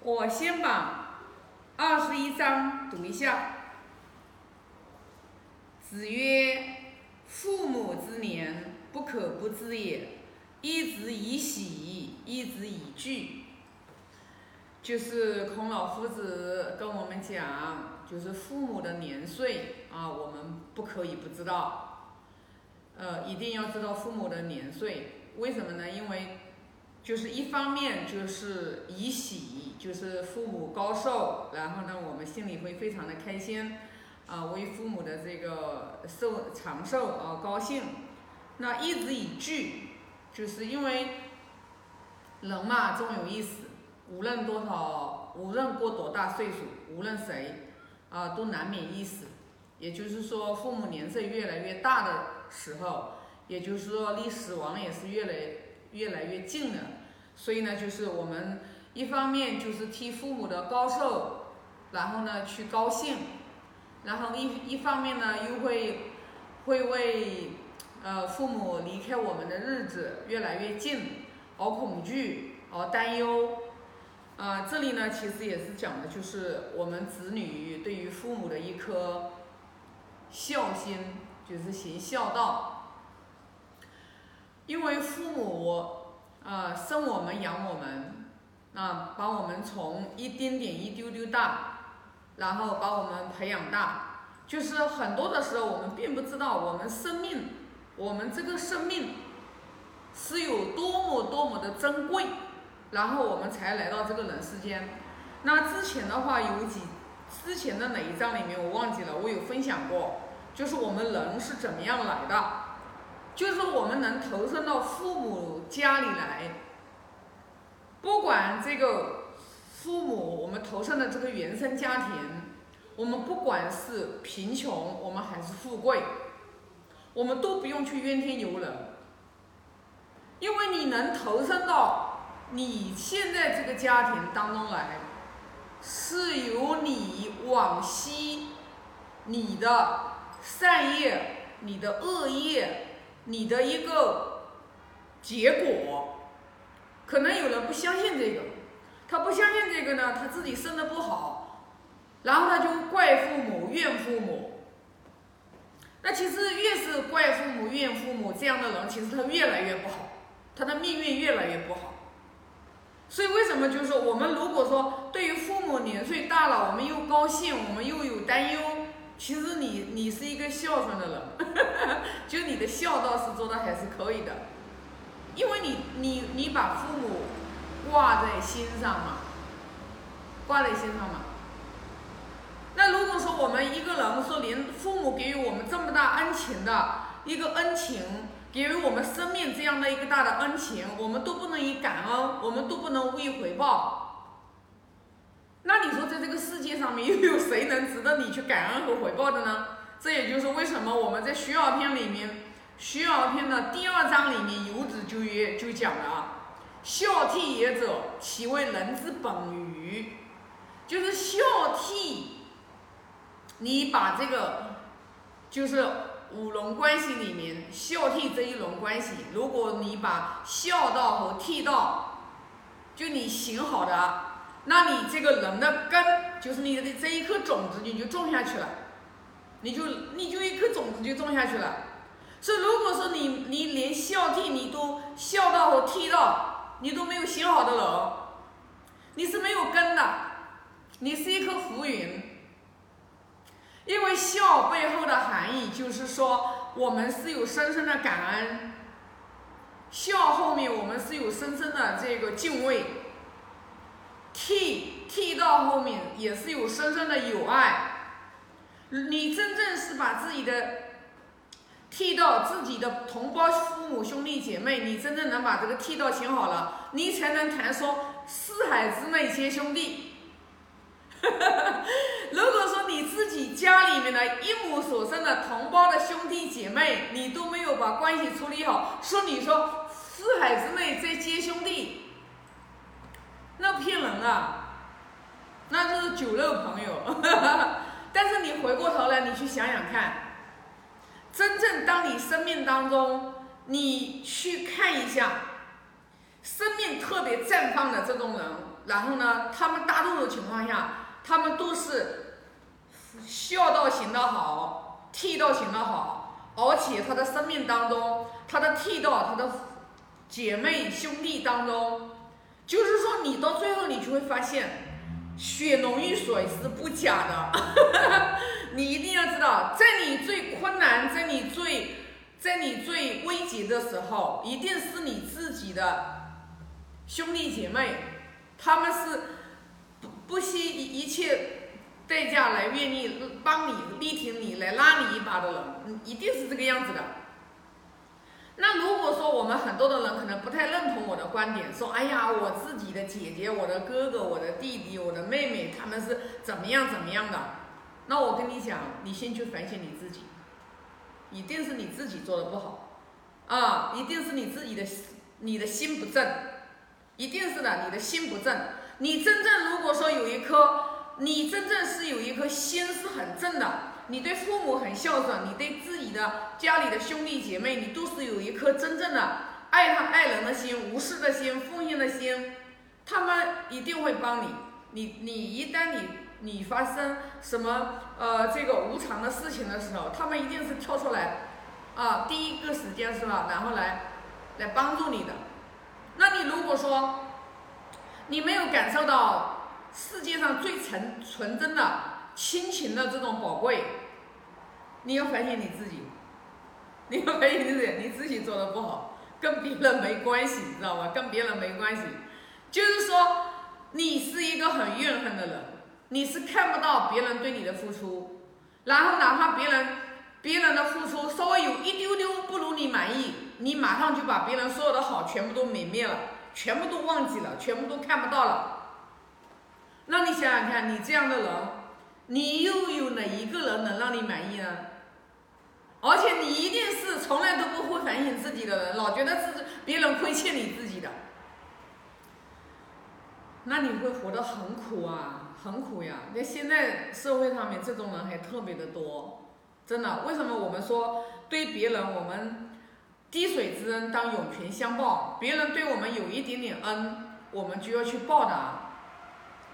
我先把二十一章读一下。子曰：“父母之年，不可不知也。一之以喜，一之以惧。”就是孔老夫子跟我们讲，就是父母的年岁啊，我们不可以不知道，呃，一定要知道父母的年岁。为什么呢？因为就是一方面就是以喜，就是父母高寿，然后呢，我们心里会非常的开心，啊，为父母的这个寿长寿啊高兴。那一直以惧，就是因为人嘛，终有一死。无论多少，无论过多大岁数，无论谁，啊，都难免一死。也就是说，父母年岁越来越大的时候，也就是说，离死亡也是越来越来越近了。所以呢，就是我们一方面就是替父母的高寿，然后呢去高兴，然后一一方面呢又会会为呃父母离开我们的日子越来越近而恐惧而担忧。啊，这里呢，其实也是讲的，就是我们子女对于父母的一颗孝心，就是行孝道。因为父母啊，生我们养我们，啊，把我们从一丁点一丢丢大，然后把我们培养大，就是很多的时候我们并不知道我们生命，我们这个生命是有多么多么的珍贵。然后我们才来到这个人世间。那之前的话有几，之前的哪一章里面我忘记了，我有分享过，就是我们人是怎么样来的，就是我们能投身到父母家里来，不管这个父母我们投身的这个原生家庭，我们不管是贫穷，我们还是富贵，我们都不用去怨天尤人，因为你能投身到。你现在这个家庭当中来，是由你往昔你的善业、你的恶业、你的一个结果。可能有人不相信这个，他不相信这个呢，他自己生的不好，然后他就怪父母、怨父母。那其实越是怪父母、怨父母这样的人，其实他越来越不好，他的命运越来越不好。所以为什么就是说，我们如果说对于父母年岁大了，我们又高兴，我们又有担忧，其实你你是一个孝顺的人，就你的孝道是做的还是可以的，因为你你你把父母挂在心上嘛，挂在心上嘛。那如果说我们一个人说连父母给予我们这么大恩情的一个恩情。给予我们生命这样的一个大的恩情，我们都不能以感恩，我们都不能无以回报。那你说，在这个世界上面，又有谁能值得你去感恩和回报的呢？这也就是为什么我们在《徐尔篇》里面，《徐尔篇》的第二章里面，游子就曰就讲了啊：“孝悌也者，其为人之本与？”就是孝悌，你把这个，就是。五伦关系里面，孝悌这一伦关系，如果你把孝道和悌道，就你行好的，那你这个人的根，就是你的这一颗种子，你就种下去了，你就你就一颗种子就种下去了。所以如果说你你连孝悌你都孝道和悌道你都没有行好的人，你是没有根的，你是一颗浮云。因为孝背后的含义就是说，我们是有深深的感恩；孝后面我们是有深深的这个敬畏；到后面也是有深深的友爱。你真正是把自己的剃到自己的同胞、父母、兄弟姐妹，你真正能把这个剃到行好了，你才能谈说四海之内皆兄弟。如果说你自己家里面的一母所生的同胞的兄弟姐妹，你都没有把关系处理好，说你说四海之内皆兄弟，那骗人啊，那就是酒肉朋友。但是你回过头来，你去想想看，真正当你生命当中，你去看一下，生命特别绽放的这种人。然后呢，他们大多数情况下，他们都是孝道行得好，悌道行得好，而且他的生命当中，他的悌道，他的姐妹兄弟当中，就是说你到最后你就会发现。血浓于水是不假的，你一定要知道，在你最困难，在你最，在你最危急的时候，一定是你自己的兄弟姐妹，他们是不不惜一一切代价来愿意帮你力挺你，来拉你一把的人，一定是这个样子的。那如果说我们很多的人可能不太认同我的观点，说哎呀，我自己的姐姐、我的哥哥、我的弟弟、我的妹妹，他们是怎么样怎么样的？那我跟你讲，你先去反省你自己，一定是你自己做的不好，啊，一定是你自己的你的心不正，一定是的，你的心不正。你真正如果说有一颗，你真正是有一颗心是很正的。你对父母很孝顺，你对自己的家里的兄弟姐妹，你都是有一颗真正的爱他爱人的心、无私的心、奉献的心，他们一定会帮你。你你一旦你你发生什么呃这个无常的事情的时候，他们一定是跳出来啊，第一个时间是吧？然后来来帮助你的。那你如果说你没有感受到世界上最纯纯真的。亲情的这种宝贵，你要反省你自己，你要反省自己，你自己做的不好，跟别人没关系，知道吧？跟别人没关系，就是说你是一个很怨恨的人，你是看不到别人对你的付出，然后哪怕别人别人的付出稍微有一丢丢不如你满意，你马上就把别人所有的好全部都泯灭了，全部都忘记了，全部都看不到了。那你想想看，你这样的人。你又有哪一个人能让你满意呢？而且你一定是从来都不会反省自己的人，老觉得是别人亏欠你自己的，那你会活得很苦啊，很苦呀！那现在社会上面这种人还特别的多，真的。为什么我们说对别人我们滴水之恩当涌泉相报？别人对我们有一点点恩，我们就要去报答。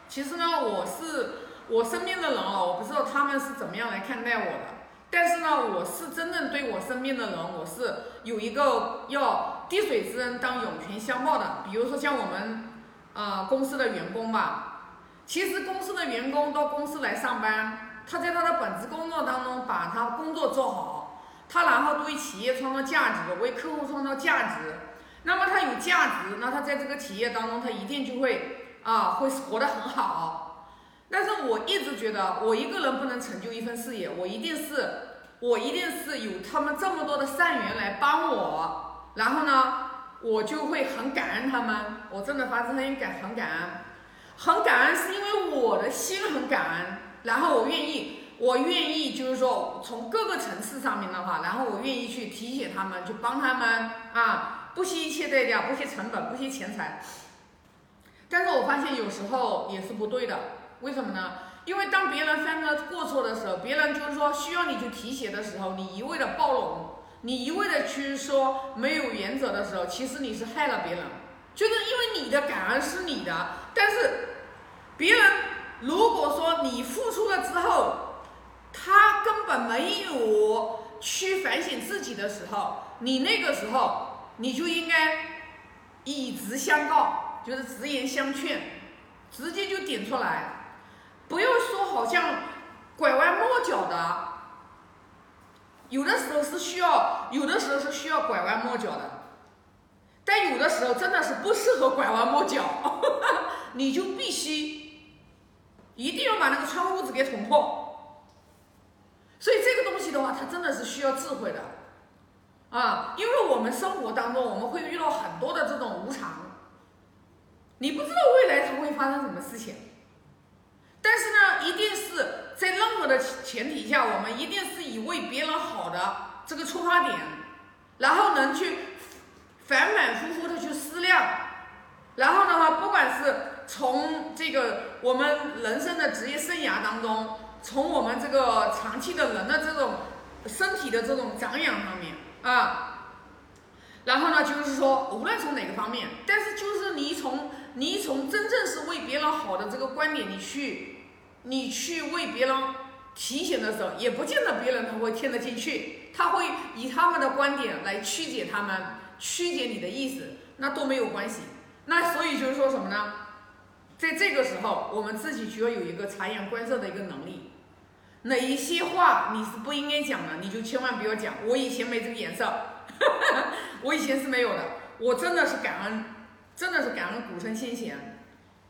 其实呢，我是。我身边的人哦，我不知道他们是怎么样来看待我的，但是呢，我是真正对我身边的人，我是有一个要滴水之恩当涌泉相报的。比如说像我们，呃，公司的员工吧，其实公司的员工到公司来上班，他在他的本职工作当中把他工作做好，他然后为企业创造价值，为客户创造价值，那么他有价值，那他在这个企业当中，他一定就会啊，会活得很好。但是我一直觉得，我一个人不能成就一份事业，我一定是，我一定是有他们这么多的善缘来帮我，然后呢，我就会很感恩他们，我真的发自内心感很感恩，很感恩是因为我的心很感恩，然后我愿意，我愿意就是说从各个层次上面的话，然后我愿意去提携他们，去帮他们啊，不惜一切代价，不惜成本，不惜钱财，但是我发现有时候也是不对的。为什么呢？因为当别人犯了过错的时候，别人就是说需要你去提携的时候，你一味的包容，你一味的去说没有原则的时候，其实你是害了别人。就是因为你的感恩是你的，但是别人如果说你付出了之后，他根本没有去反省自己的时候，你那个时候你就应该以直相告，就是直言相劝，直接就点出来。不要说好像拐弯抹角的，有的时候是需要，有的时候是需要拐弯抹角的，但有的时候真的是不适合拐弯抹角，你就必须一定要把那个窗户纸给捅破。所以这个东西的话，它真的是需要智慧的。啊，因为我们生活当中我们会遇到很多的这种无常，你不知道未来它会发生什么事情。但是呢，一定是在任何的前提下，我们一定是以为别人好的这个出发点，然后能去反反复复的去思量，然后的话，不管是从这个我们人生的职业生涯当中，从我们这个长期的人的这种身体的这种长养上面啊，然后呢，就是说无论从哪个方面，但是就是你从你从真正是为别人好的这个观点，你去，你去为别人提醒的时候，也不见得别人他会听得进去，他会以他们的观点来曲解他们，曲解你的意思，那都没有关系。那所以就是说什么呢？在这个时候，我们自己就要有一个察言观色的一个能力。哪一些话你是不应该讲的，你就千万不要讲。我以前没这个眼色，我以前是没有的。我真的是感恩，真的是感恩古圣先贤。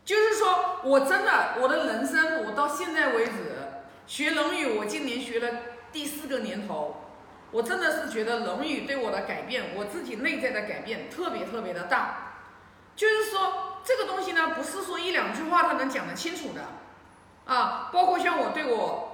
就是说我真的，我的人生，我到现在为止学《论语》，我今年学了第四个年头，我真的是觉得《论语》对我的改变，我自己内在的改变特别特别的大。就是说这个东西呢，不是说一两句话他能讲得清楚的啊。包括像我对我。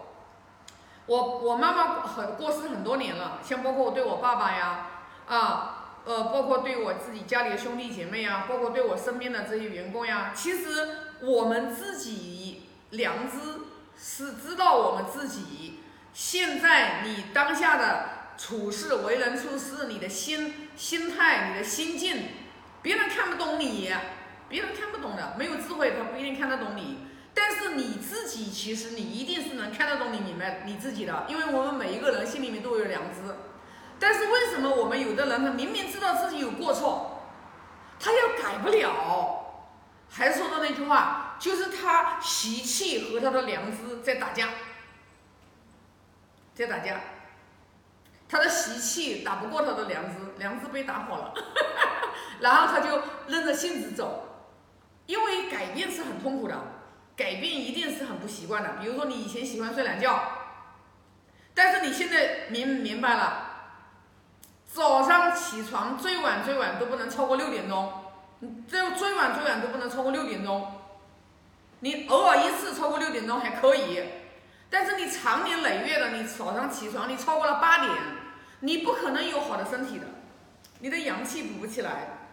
我我妈妈很过世很多年了，像包括我对我爸爸呀，啊，呃，包括对我自己家里的兄弟姐妹呀，包括对我身边的这些员工呀，其实我们自己良知是知道我们自己现在你当下的处事、为人处事，你的心心态、你的心境，别人看不懂你，别人看不懂的，没有智慧，他不一定看得懂你。但是你自己其实你一定是能看得懂你明白你自己的，因为我们每一个人心里面都有良知。但是为什么我们有的人他明明知道自己有过错，他又改不了？还是说的那句话，就是他习气和他的良知在打架，在打架。他的习气打不过他的良知，良知被打跑了，然后他就任着性子走，因为改变是很痛苦的。改变一定是很不习惯的，比如说你以前喜欢睡懒觉，但是你现在明明白了，早上起床最晚最晚都不能超过六点钟，你这最晚最晚都不能超过六点钟，你偶尔一次超过六点钟还可以，但是你长年累月的，你早上起床你超过了八点，你不可能有好的身体的，你的阳气补不起来，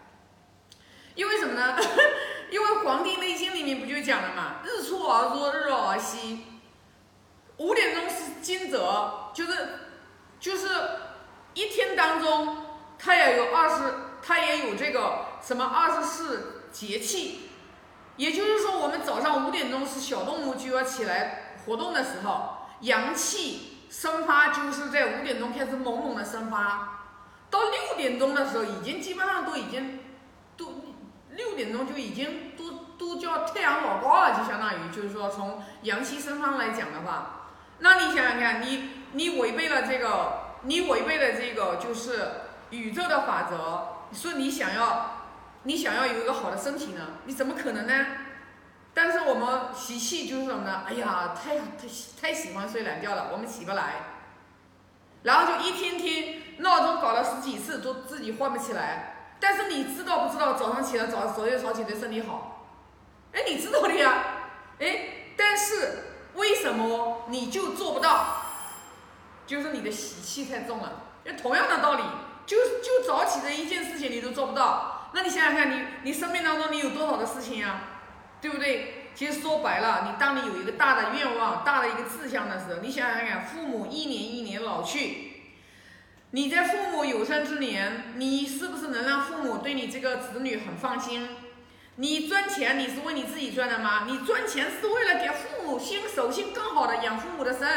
因为什么呢？因为《黄帝内经》里面不就讲了嘛，日出而作，日落而息。五点钟是惊蛰，就是就是一天当中，它也有二十，它也有这个什么二十四节气。也就是说，我们早上五点钟是小动物就要起来活动的时候，阳气生发就是在五点钟开始猛猛的生发，到六点钟的时候，已经基本上都已经都。六点钟就已经都都叫太阳老高了，就相当于就是说从阳气生发来讲的话，那你想想看，你你违背了这个，你违背了这个就是宇宙的法则，你说你想要你想要有一个好的身体呢，你怎么可能呢？但是我们习气就是什么呢？哎呀，太太太喜欢睡懒觉了，我们起不来，然后就一天天闹钟搞了十几次都自己换不起来。但是你知道不知道早上起来早早睡早起对身体好？哎，你知道的呀。哎，但是为什么你就做不到？就是你的习气太重了。那同样的道理，就就早起这一件事情你都做不到，那你想想看，你你生命当中你有多少的事情呀？对不对？其实说白了，你当你有一个大的愿望、大的一个志向的时候，你想想看，父母一年一年老去。你在父母有生之年，你是不是能让父母对你这个子女很放心？你赚钱，你是为你自己赚的吗？你赚钱是为了给父母先首先更好的养父母的生，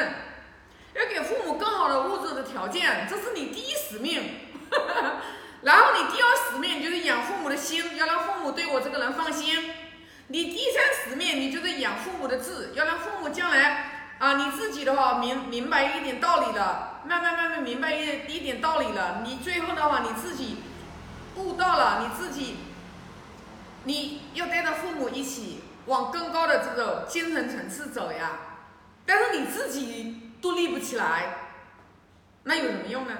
要给父母更好的物质的条件，这是你第一使命。然后你第二使命就是养父母的心，要让父母对我这个人放心。你第三使命，你就是养父母的志，要让父母将来啊，你自己的话明明白一点道理了。慢慢慢慢明白一一点道理了，你最后的话你自己悟到了，你自己你要带着父母一起往更高的这个精神层次走呀。但是你自己都立不起来，那有什么用呢？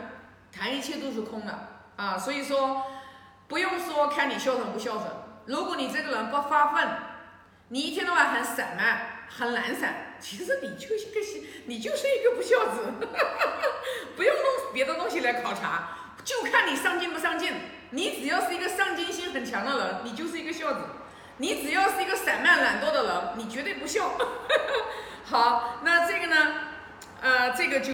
谈一切都是空的啊！所以说不用说看你孝顺不孝顺，如果你这个人不发奋，你一天到晚很散漫、很懒散。其实你就是个你就是一个不孝子，不用弄别的东西来考察，就看你上进不上进。你只要是一个上进心很强的人，你就是一个孝子；你只要是一个散漫懒惰的人，你绝对不孝。好，那这个呢？呃，这个就。